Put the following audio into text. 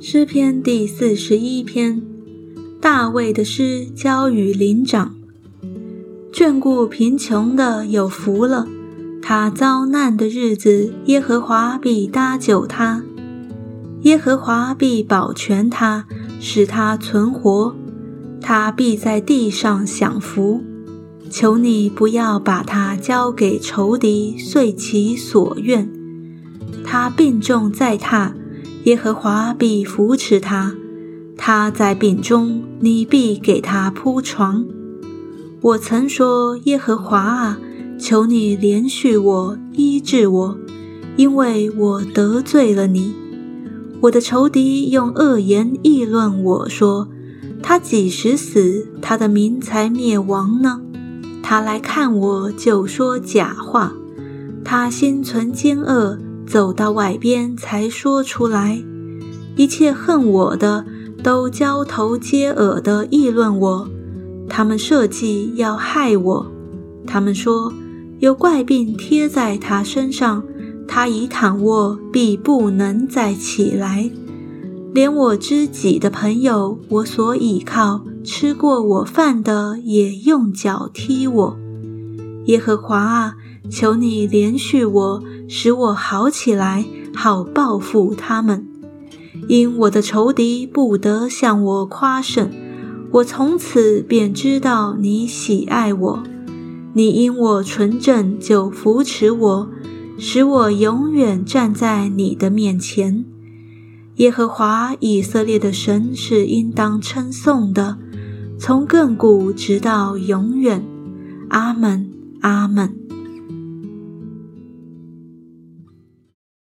诗篇第四十一篇，大卫的诗交与灵长。眷顾贫穷的有福了，他遭难的日子，耶和华必搭救他，耶和华必保全他，使他存活，他必在地上享福。求你不要把他交给仇敌，遂其所愿。他病重在榻。耶和华必扶持他，他在病中，你必给他铺床。我曾说：耶和华啊，求你怜恤我，医治我，因为我得罪了你。我的仇敌用恶言议论我说：他几时死，他的民才灭亡呢？他来看我就说假话，他心存奸恶。走到外边才说出来，一切恨我的都交头接耳的议论我，他们设计要害我。他们说有怪病贴在他身上，他一躺卧必不能再起来。连我知己的朋友，我所倚靠、吃过我饭的，也用脚踢我。耶和华啊！求你怜恤我，使我好起来，好报复他们。因我的仇敌不得向我夸胜，我从此便知道你喜爱我。你因我纯正就扶持我，使我永远站在你的面前。耶和华以色列的神是应当称颂的，从亘古直到永远。阿门，阿门。